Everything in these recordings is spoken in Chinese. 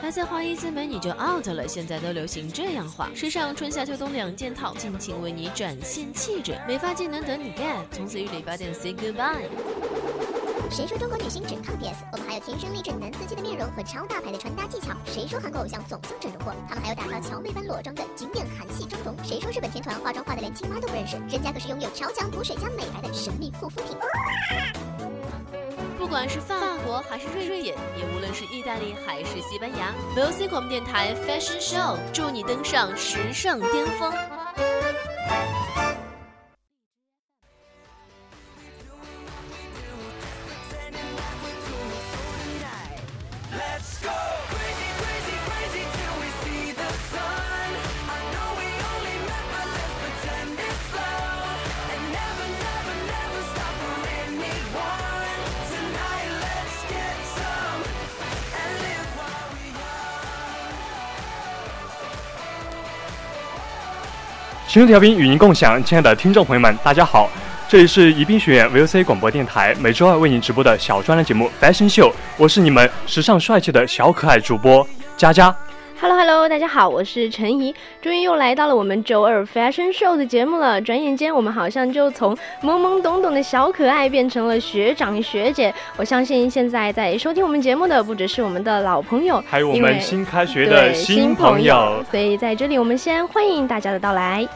还在花一字眉你就 out 了，现在都流行这样画，时尚春夏秋冬两件套，尽情为你展现气质，美发技能等你 get，从此与理发店 say goodbye。谁说中国女星只靠 PS？我们还有天生丽质男司机的面容和超大牌的穿搭技巧。谁说韩国偶像总像整容过？他们还有打造乔妹般裸妆的经典韩系妆容。谁说日本天团化妆化的连亲妈都不认识？人家可是拥有超强补水加美白的神秘护肤品。不管是法国还是瑞典，也无论是意大利还是西班牙，VOC 广播电台 Fashion Show 祝你登上时尚巅峰。青春调频与您共享，亲爱的听众朋友们，大家好，这里是宜宾学院 VOC 广播电台，每周二为您直播的小专栏节目 Fashion Show，我是你们时尚帅气的小可爱主播佳佳。Hello Hello，大家好，我是陈怡，终于又来到了我们周二 Fashion Show 的节目了。转眼间，我们好像就从懵懵懂懂的小可爱变成了学长学姐。我相信现在在收听我们节目的不只是我们的老朋友，还有我们新开学的新朋友。所以在这里，我们先欢迎大家的到来。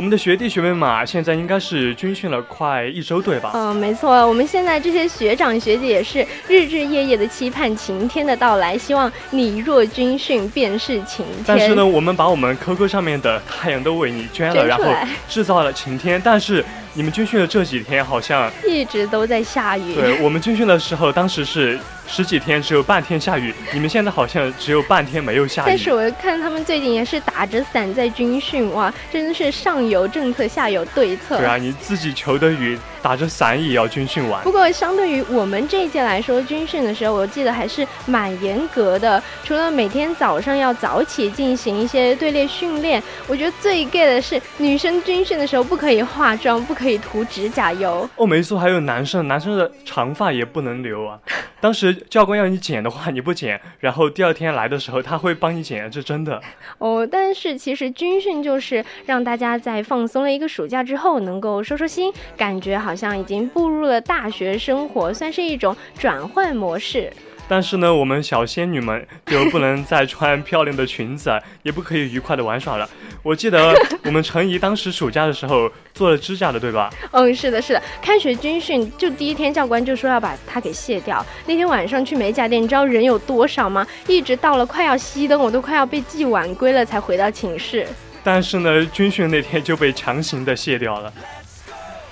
我们的学弟学妹嘛，现在应该是军训了快一周，对吧？嗯，没错。我们现在这些学长学姐也是日日夜夜的期盼晴天的到来，希望你若军训便是晴天。但是呢，我们把我们 QQ 上面的太阳都为你捐了，然后制造了晴天。但是你们军训的这几天好像一直都在下雨。对我们军训的时候，当时是。十几天只有半天下雨，你们现在好像只有半天没有下雨。但是我看他们最近也是打着伞在军训，哇，真的是上有政策，下有对策。对啊，你自己求的雨。打着伞也要军训完。不过，相对于我们这一届来说，军训的时候，我记得还是蛮严格的。除了每天早上要早起进行一些队列训练，我觉得最 gay 的是女生军训的时候不可以化妆，不可以涂指甲油。哦，没错，还有男生，男生的长发也不能留啊。当时教官要你剪的话，你不剪，然后第二天来的时候他会帮你剪，这真的。哦，但是其实军训就是让大家在放松了一个暑假之后，能够收收心，感觉好。像已经步入了大学生活，算是一种转换模式。但是呢，我们小仙女们就不能再穿漂亮的裙子，也不可以愉快的玩耍了。我记得我们陈怡当时暑假的时候做了指甲的，对吧？嗯，是的，是的。开学军训就第一天，教官就说要把它给卸掉。那天晚上去美甲店，你知道人有多少吗？一直到了快要熄灯，我都快要被记晚归了，才回到寝室。但是呢，军训那天就被强行的卸掉了。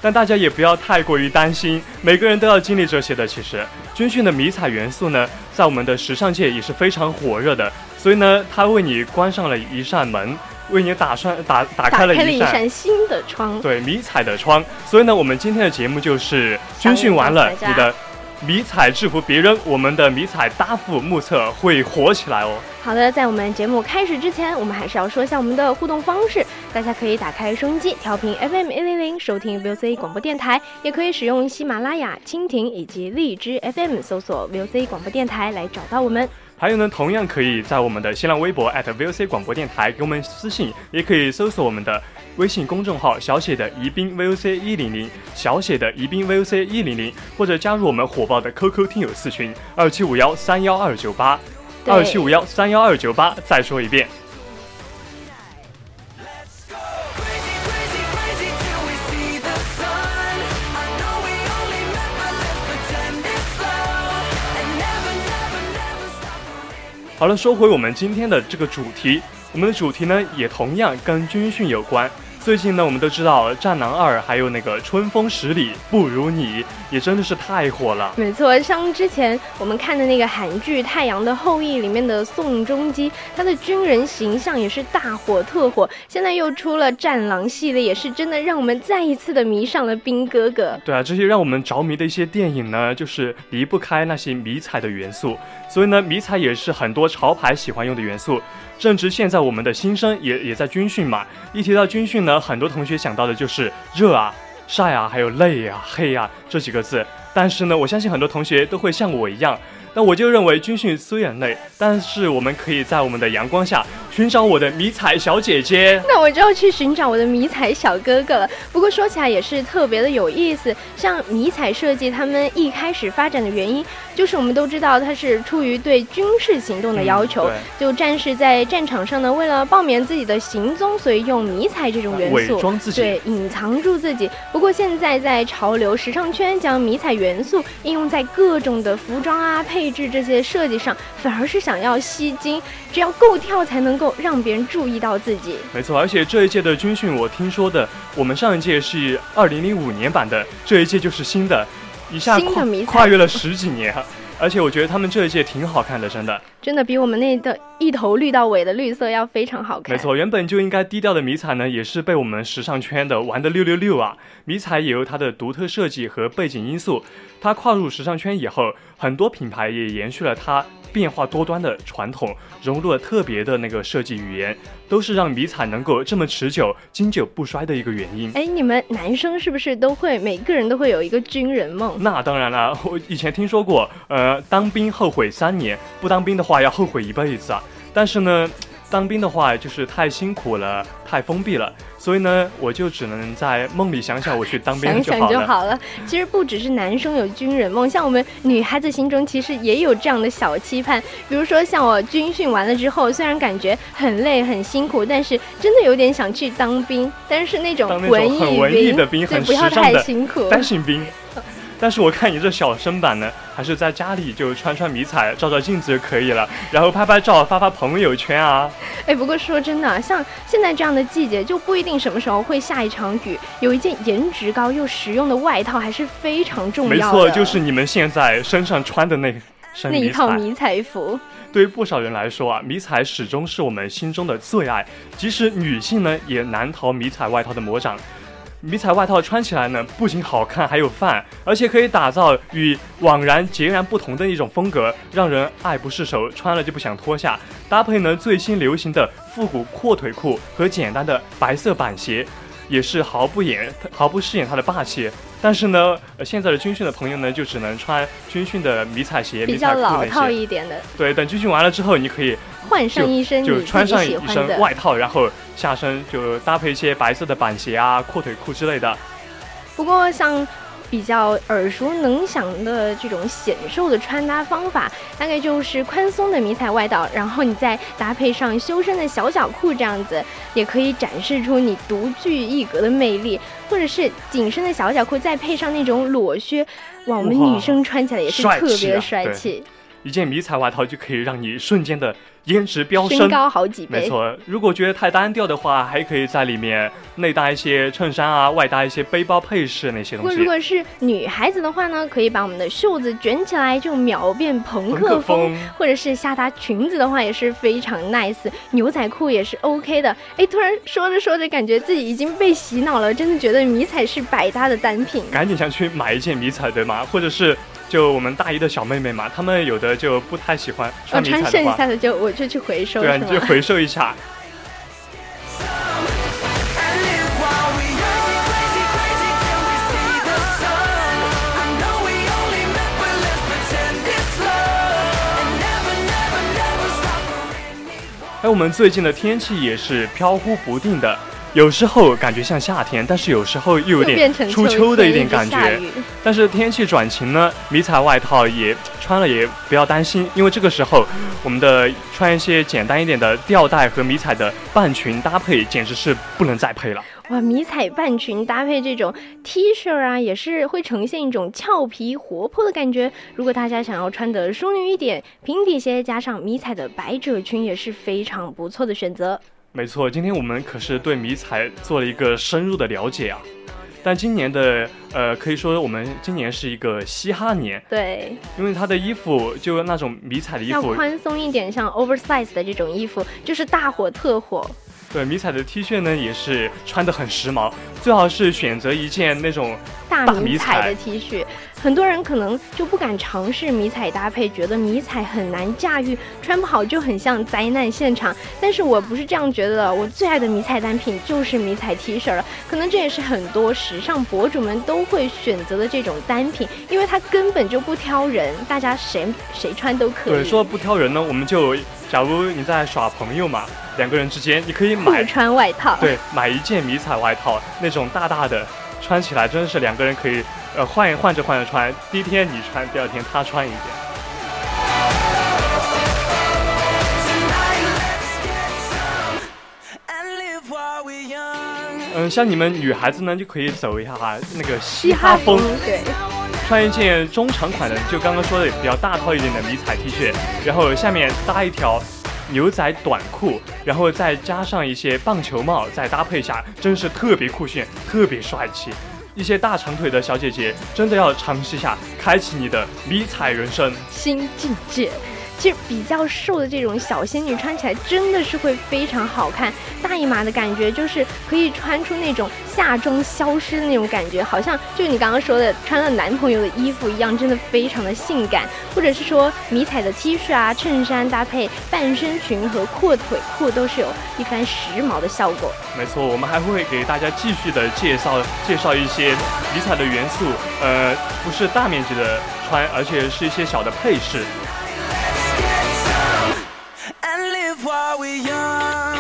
但大家也不要太过于担心，每个人都要经历这些的。其实，军训的迷彩元素呢，在我们的时尚界也是非常火热的。所以呢，它为你关上了一扇门，为你打算打打开了一扇新的窗。对，迷彩的窗。所以呢，我们今天的节目就是军训完了，你的。迷彩制服别人，我们的迷彩搭副目测会火起来哦。好的，在我们节目开始之前，我们还是要说一下我们的互动方式。大家可以打开收音机，调频 FM 一零零，收听 VOC 广播电台；也可以使用喜马拉雅、蜻蜓以及荔枝 FM 搜索 VOC 广播电台来找到我们。还有呢，同样可以在我们的新浪微博 @VOC 广播电台给我们私信，也可以搜索我们的。微信公众号小写的宜宾 VOC 一零零，小写的宜宾 VOC 一零零，或者加入我们火爆的 QQ 听友四群二七五幺三幺二九八，二七五幺三幺二九八。再说一遍。好了，说回我们今天的这个主题，我们的主题呢，也同样跟军训有关。最近呢，我们都知道《战狼二》还有那个《春风十里不如你》，也真的是太火了。没错，像之前我们看的那个韩剧《太阳的后裔》里面的宋仲基，他的军人形象也是大火特火。现在又出了《战狼》系列，也是真的让我们再一次的迷上了兵哥哥。对啊，这些让我们着迷的一些电影呢，就是离不开那些迷彩的元素。所以呢，迷彩也是很多潮牌喜欢用的元素。正值现在我们的新生也也在军训嘛，一提到军训呢，很多同学想到的就是热啊、晒啊，还有累啊、黑啊这几个字。但是呢，我相信很多同学都会像我一样，那我就认为军训虽然累，但是我们可以在我们的阳光下寻找我的迷彩小姐姐。那我就要去寻找我的迷彩小哥哥了。不过说起来也是特别的有意思，像迷彩设计，他们一开始发展的原因，就是我们都知道它是出于对军事行动的要求，嗯就战士在战场上呢，为了报免自己的行踪，所以用迷彩这种元伪素。装自己。对，隐藏住自己。不过现在在潮流时尚圈将迷彩元素应用在各种的服装啊、配置这些设计上，反而是想要吸睛，只要够跳才能够让别人注意到自己。没错，而且这一届的军训，我听说的，我们上一届是二零零五年版的，这一届就是新的，一下跨新的迷彩跨越了十几年，而且我觉得他们这一届挺好看的，真的。真的比我们那的一头绿到尾的绿色要非常好看。没错，原本就应该低调的迷彩呢，也是被我们时尚圈的玩的六六六啊。迷彩也有它的独特设计和背景因素，它跨入时尚圈以后，很多品牌也延续了它变化多端的传统，融入了特别的那个设计语言，都是让迷彩能够这么持久、经久不衰的一个原因。哎，你们男生是不是都会每个人都会有一个军人梦？那当然了，我以前听说过，呃，当兵后悔三年，不当兵的话要后悔一辈子啊。但是呢，当兵的话就是太辛苦了，太封闭了，所以呢，我就只能在梦里想想我去当兵想想就好了。就好了。其实不只是男生有军人梦，像我们女孩子心中其实也有这样的小期盼。比如说，像我军训完了之后，虽然感觉很累很辛苦，但是真的有点想去当兵，但是那种文艺很文艺的兵对，很辛苦。单行兵。但是我看你这小身板呢，还是在家里就穿穿迷彩，照照镜子就可以了，然后拍拍照，发发朋友圈啊。哎，不过说真的，像现在这样的季节，就不一定什么时候会下一场雨。有一件颜值高又实用的外套还是非常重要的。没错，就是你们现在身上穿的那身那一。套迷彩服。对于不少人来说啊，迷彩始终是我们心中的最爱，即使女性呢，也难逃迷彩外套的魔掌。迷彩外套穿起来呢，不仅好看，还有范，而且可以打造与往然截然不同的一种风格，让人爱不释手，穿了就不想脱下。搭配呢最新流行的复古阔腿裤和简单的白色板鞋，也是毫不掩毫不饰演它的霸气。但是呢，呃，现在的军训的朋友呢，就只能穿军训的迷彩鞋、迷比较彩裤那老套。一点的，对，等军训完了之后，你可以换上一身你就穿上一。身外套，然后下身就搭配一些白色的板鞋啊、阔腿裤之类的。不过像比较耳熟能详的这种显瘦的穿搭方法，大概就是宽松的迷彩外套，然后你再搭配上修身的小脚裤，这样子也可以展示出你独具一格的魅力。或者是紧身的小脚裤，再配上那种裸靴，哇，我们女生穿起来也是特别的帅气，一件迷彩外套就可以让你瞬间的颜值飙身升。高好几倍。没错，如果觉得太单调的话，还可以在里面内搭一些衬衫啊，外搭一些背包配饰那些东西。如果是女孩子的话呢，可以把我们的袖子卷起来，就秒变朋朋克风。克风，或者是下搭裙子的话也是非常 nice，牛仔裤也是 OK 的。哎，突然说着说着，感觉自己已经被洗脑了，真的觉得迷彩是百搭的单品。赶紧想去买一件迷彩对吗，或者是就我们大一的小妹妹嘛，她们有的就不太喜欢我穿迷哦穿剩彩的话，下的就我就去回收，对啊，你就回收一下。哎，我们最近的天气也是飘忽不定的，有时候感觉像夏天，但是有时候又有点初秋的一点感觉。但是天气转晴呢，迷彩外套也穿了也不要担心，因为这个时候我们的穿一些简单一点的吊带和迷彩的半裙搭配，简直是不能再配了。哇，迷彩半裙搭配这种 T 恤啊，也是会呈现一种俏皮活泼的感觉。如果大家想要穿的淑女一点，平底鞋加上迷彩的百褶裙也是非常不错的选择。没错，今天我们可是对迷彩做了一个深入的了解啊。但今年的呃，可以说我们今年是一个嘻哈年，对，因为他的衣服就那种迷彩的衣要服，宽松一点，像 oversize 的这种衣服，就是大火特火。对，迷彩的 T 恤呢也是穿的很时髦，最好是选择一件那种大大迷彩的 T 恤，很多人可能就不敢尝试迷彩搭配，觉得迷彩很难驾驭，穿不好就很像灾难现场。但是我不是这样觉得的，我最爱的迷彩单品就是迷彩 T 恤了。可能这也是很多时尚博主们都会选择的这种单品，因为它根本就不挑人，大家谁谁穿都可以。对，说不挑人呢，我们就假如你在耍朋友嘛，两个人之间你可以买穿外套。对买一件迷彩外套，那种大大的，穿起来真的是两个人可以呃换换着换着穿，第一天你穿，第二天他穿一件。嗯，像你们女孩子呢，就可以走一下哈那个嘻嘻哈哈风，对，穿一件中长款的，就刚刚说的比较大套一点的迷彩 T 恤，然后下面搭一条牛仔短裤，然后再加上一些棒球帽，再搭配一下，真是特别酷炫，特别帅气。一些大长腿的小姐姐真的要尝试一下，开启你的迷彩人生。新境界。其实比较瘦的这种小仙女穿起来真的是会非常好看，大姨妈的感觉就是可以穿出那种夏装消失的那种感觉，好像就你刚刚说的穿了男朋友的衣服一样，真的非常的性感。或者是说迷彩的 T 恤啊、衬衫搭配半身裙和阔腿裤，都是有一番时髦的效果。没错，我们还会给大家继续的介绍介绍一些迷彩的元素，呃，不是大面积的穿，而且是一些小的配饰。While we're young.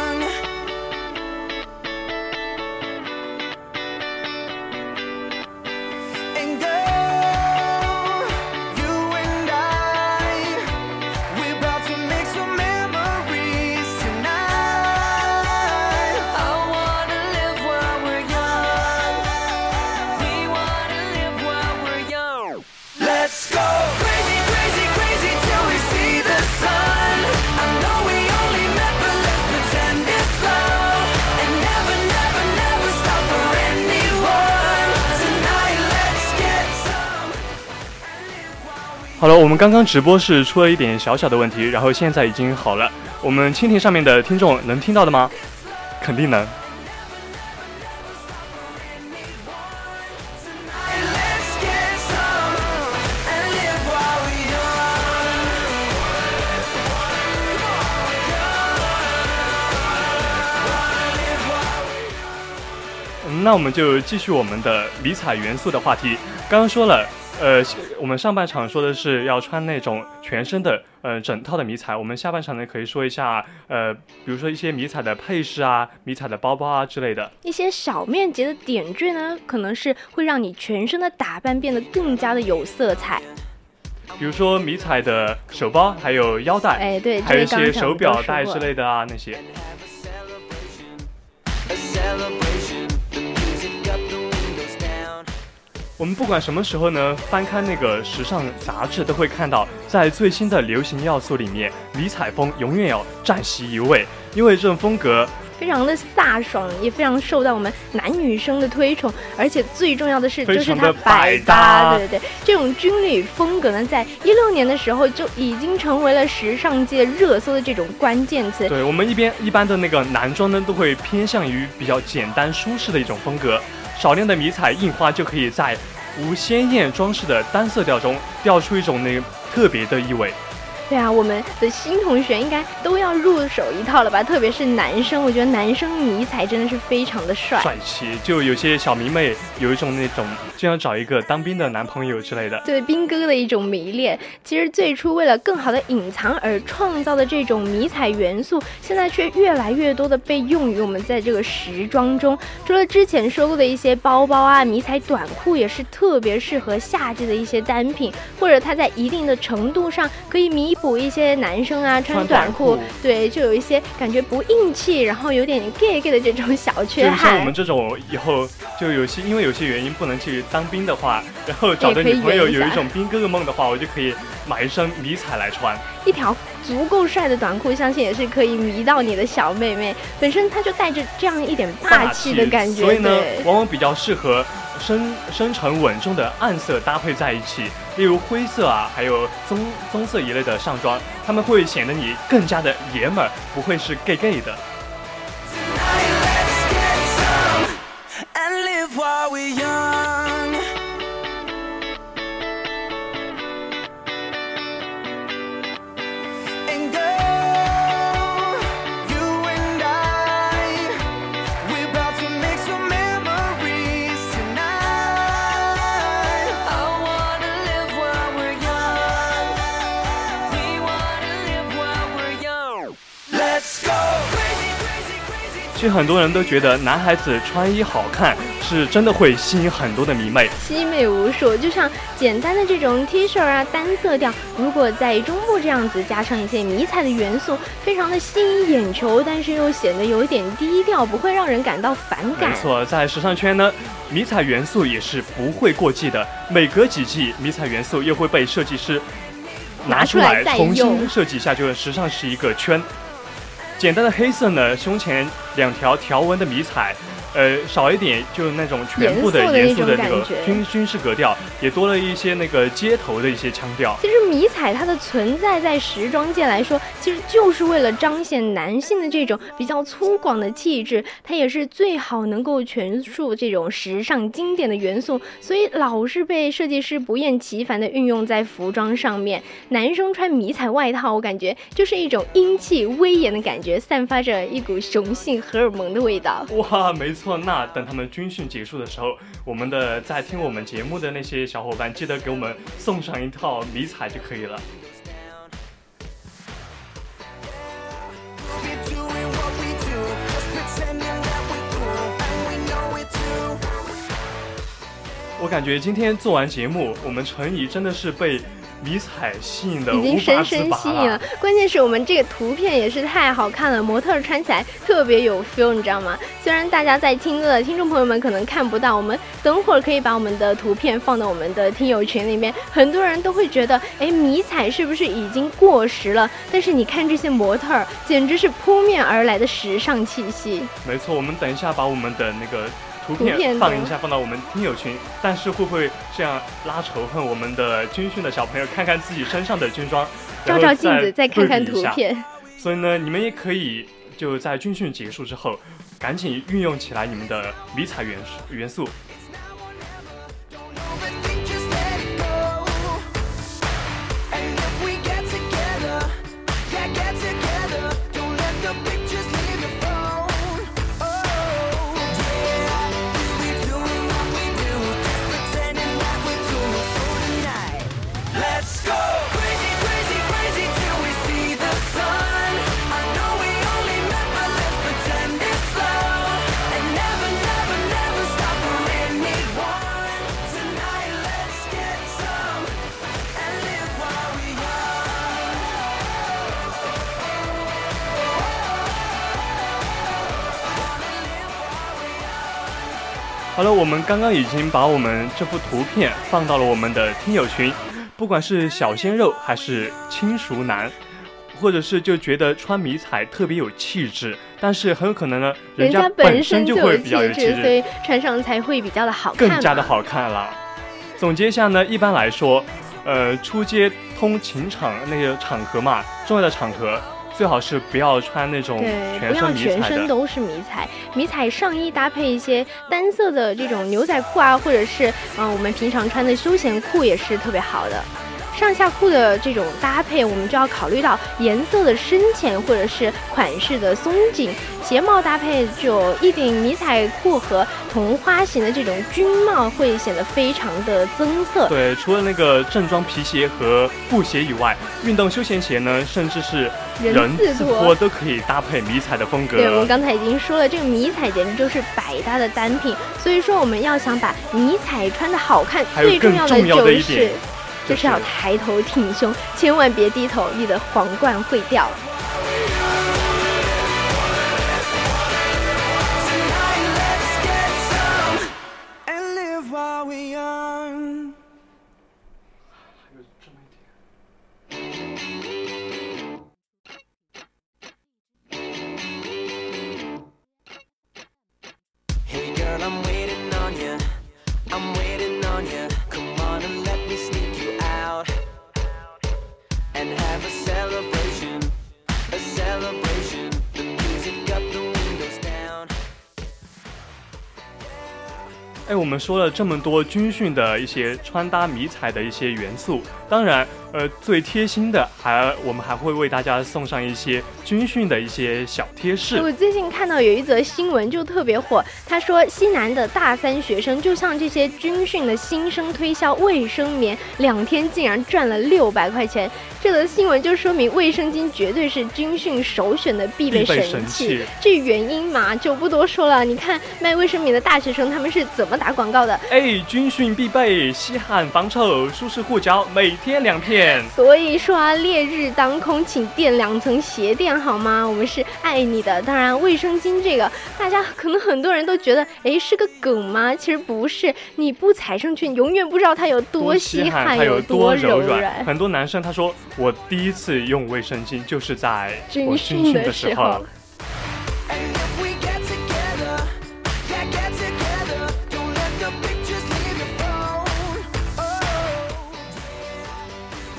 好了，我们刚刚直播是出了一点小小的问题，然后现在已经好了。我们蜻蜓上面的听众能听到的吗？肯定能。那我们就继续我们的迷彩元素的话题。刚刚说了，呃，我们上半场说的是要穿那种全身的，呃，整套的迷彩。我们下半场呢，可以说一下，呃，比如说一些迷彩的配饰啊、迷彩的包包啊之类的。一些小面积的点缀呢，可能是会让你全身的打扮变得更加的有色彩。比如说迷彩的手包，还有腰带，哎，对，还有一些手表带之类的啊那些。我们不管什么时候呢，翻看那个时尚杂志，都会看到，在最新的流行要素里面，迷彩风永远要占席一位，因为这种风格非常的飒爽，也非常受到我们男女生的推崇，而且最重要的是，就是它百搭对对对，这种军旅风格呢，在一六年的时候就已经成为了时尚界热搜的这种关键词。对我们一边一般的那个男装呢，都会偏向于比较简单舒适的一种风格，少量的迷彩印花就可以在无鲜艳装饰的单色调中调出一种那个特别的意味。对啊，我们的新同学应该都要入手一套了吧？特别是男生，我觉得男生迷彩真的是非常的帅。帅气，就有些小迷妹有一种那种就想找一个当兵的男朋友之类的。对兵哥的一种迷恋，其实最初为了更好的隐藏而创造的这种迷彩元素，现在却越来越多的被用于我们在这个时装中。除了之前说过的一些包包啊，迷彩短裤也是特别适合夏季的一些单品，或者它在一定的程度上可以弥补一些男生啊穿穿短裤，短裤对，就有一些感觉不硬气，然后有点 gay gay 的这种小就缺像我们。这种以后就有些因为有些原因不能去当兵的话，然后找的女朋友有一种兵哥哥梦的话，我就可以买一身迷彩来穿。一条足够帅的短裤，相信也是可以迷到你的小妹妹。本身它就带着这样一点霸气的感觉，所以呢，往往比较适合深深沉稳重的暗色搭配在一起，例如灰色啊，还有棕棕色一类的上装，他们会显得你更加的爷们儿，不会是 gay gay 的。Tonight, let's get some, and live while we young. 很多人都觉得男孩子穿衣好看是真的会吸引很多的迷妹，凄美无数，就像简单的这种 T 恤啊，单色调，如果在中部这样子加上一些迷彩的元素，非常的吸引眼球，但是又显得有一点低调，不会让人感到反感没。错，在时尚圈呢，迷彩元素也是不会过季的，每隔几季，迷彩元素又会被设计师拿出来拿出来重新设计一下，就是时尚是一个圈。简单的黑色呢，胸前两条条纹的迷彩，呃，少一点就是那种全部的严严肃的那个军军事格调，也多了一些那个街头的一些腔调。其实迷彩它的存在在时装界来说，其实就是为了彰显男性的这种比较粗犷的气质，它也是最好能够诠述这种时尚经典的元素，所以老是被设计师不厌其烦的运用在服装上面。男生穿迷彩外套，我感觉就是一种英气威严的感觉，散发着一股雄性荷尔蒙的味道。哇，没错，那等他们军训结束的时候，我们的在听我们节目的那些小伙伴，记得给我们送上一套迷彩就可以了。我感觉今天做完节目，我们陈怡真的是被迷彩吸引的已经深深吸引了。关键是我们这个图片也是太好看了，模特儿穿起来特别有 feel，你知道吗？虽然大家在听的听众朋友们可能看不到，我们等会儿可以把我们的图片放到我们的听友群里面，很多人都会觉得，哎，迷彩是不是已经过时了？但是你看这些模特儿，简直是扑面而来的时尚气息。没错，我们等一下把我们的那个图图片片放一下，放到我们听友群。但是会不会这样拉仇恨我们的军训的小朋友，看看自己身上的军装，照照镜子，再看看。图片。所以呢，你们也可以就在军训结束之后，赶紧运用起来你们的迷彩元素元素。好了，我们刚刚已经把我们这幅图片放到了我们的听友群，不管是小鲜肉还是轻熟男，或者是就觉得穿迷彩特别有气质，但是很有可能呢，人家本身就就会比较有气质，所质，以穿上才会比较的好看，更加的。好看了。总结一下呢，一般来说，呃，出街通情场那个场合嘛，重要的场合最好是不要穿那种不要身迷彩的。全身都是迷彩，迷彩上衣搭配一些单色的这种牛仔裤啊，或者是嗯、呃我们平常穿的休闲裤也是特别好的。上下裤的这种搭配，我们就要考虑到颜色的深浅或者是款式的松紧。鞋帽搭配就一顶迷彩裤和同花型的这种军帽，会显得非常的增色。对，除了那个正装皮鞋和布鞋以外，运动休闲鞋呢，甚至是人人字字拖拖都可以搭配迷彩的风格。对，我们刚才已经说了，这个迷彩简直就是百搭的单品。所以说，我们要想把迷彩穿的好看，最重要的就是就是要抬头挺胸，千万别低头，你的皇冠会掉。Tonight, 我们说了这么多军训的一些穿搭迷彩的一些元素，当然，呃，最贴心的还我们还会为大家送上一些军训的一些小贴士。我最近看到有一则新闻就特别火，他说西南的大三学生就向这些军训的新生推销卫生棉，两天竟然赚了六百块钱。这则新闻就说明卫生巾绝对是军训首选的必备神神器至于原因嘛，就不多说了。你看卖卫生棉的大学生他们是怎么打广告的？哎，军训必备，吸汗防臭，舒适护脚，每天两片。所以说啊，烈日当空，请垫两层鞋垫好吗？我们是爱你的。当然，卫生巾这个，大家可能很多人都觉得，哎，是个梗吗？其实不是，你不踩上去，你永远不知道它有多稀罕，它有多柔软。很多男生他说，我第一次用卫生巾就是在我军训的时时候。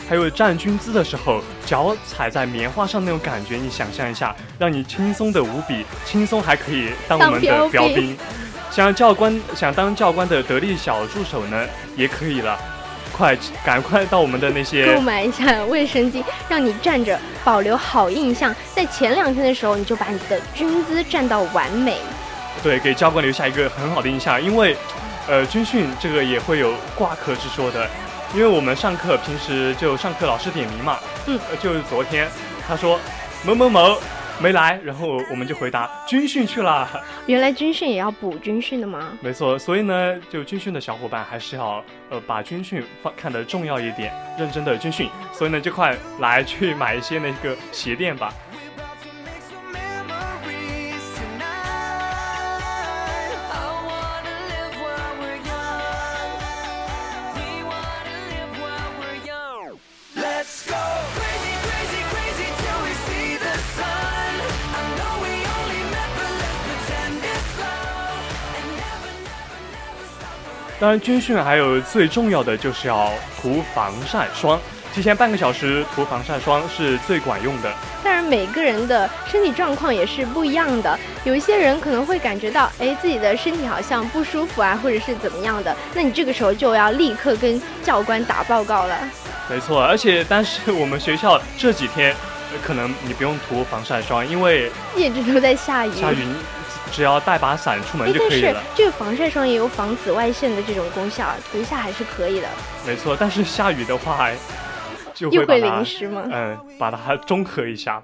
还有站军姿的时候，脚踩在棉花上那种感觉，你想象一下，让你轻松的无比，轻松还可以当我们的标兵。想教官想当教官的得力小助手呢，也可以了。快，赶快到我们的那些购买一下卫生巾，让你站着保留好印象。在前两天的时候，你就把你的军姿站到完美。对，给教官留下一个很好的印象，因为，呃，军训这个也会有挂科之说的，因为我们上课平时就上课老师点名嘛，嗯呃，就是昨天他说某某某没来，然后我们就回答军训去了，原来军训也要补军训的吗？没错，所以呢，就军训的小伙伴还是要呃把军训放看得重要一点，认真的军训，所以呢，就快来去买一些那个鞋垫吧。当然，军训还有最重要的就是要涂防晒霜，提前半个小时涂防晒霜是最管用的。当然，每个人的身体状况也是不一样的。有一些人可能会感觉到，哎，自己的身体好像不舒服啊，或者是怎么样的，那你这个时候就要立刻跟教官打报告了。没错，而且但是我们学校这几天，呃可能你不用涂防晒霜，因为一直都在下雨。下雨，你只要带把伞出门就可以了。这个防晒霜也有防紫外线的这种功效，涂一下还是可以的。没错，但是下雨的话，就又会淋湿吗？嗯，把它中和一下。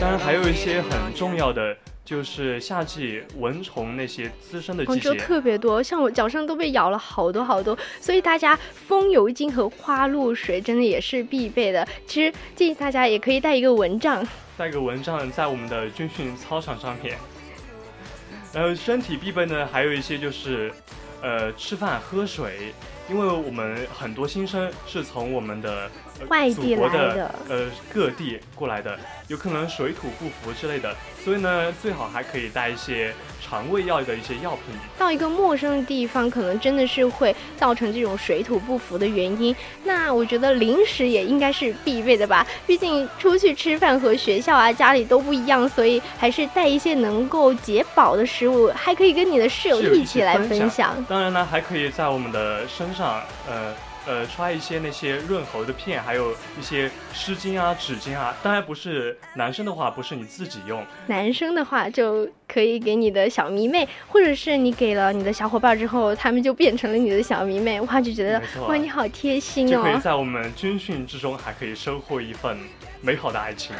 当然，还有一些很重要的，就是夏季蚊虫那些滋生的季杭州节。特别多，像我脚上都被咬了好多好多，所以大家风油精和花露水真的也是必备的。其实建议大家也可以带一个蚊帐，带个蚊帐在我们的军训操场上面。然后身体必备呢，还有一些就是，呃，吃饭喝水，因为我们很多新生是从我们的、呃、外地来的呃各地过来的，有可能水土不服之类的，所以呢，最好还可以带一些肠胃药的一些药品。到一个陌生的地方，可能真的是会造成这种水土不服的原因。那我觉得零食也应该是必备的吧，毕竟出去吃饭和学校啊、家里都不一样，所以还是带一些能够解饱的食物，还可以跟你的室友一起来分分享。当然呢，还可以在我们的身上，呃呃，穿一些那些润喉的片，还有一些湿巾啊、纸巾啊。当然不是男生的话，不是你自己用，男生的话就可以给你的小迷妹，或者是你给了你的小伙伴之后，他们就变成了你的小迷妹，哇，就觉得哇，你好贴心哦。就可以在我们军训之中，还可以收获一份美好的爱情。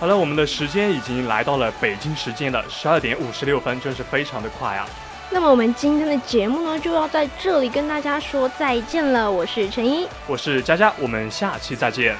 好了，我们的时间已经来到了北京时间的十二点五十六分，真是非常的快啊！那么我们今天的节目呢，就要在这里跟大家说再见了。我是陈一，我是佳佳，我们下期再见。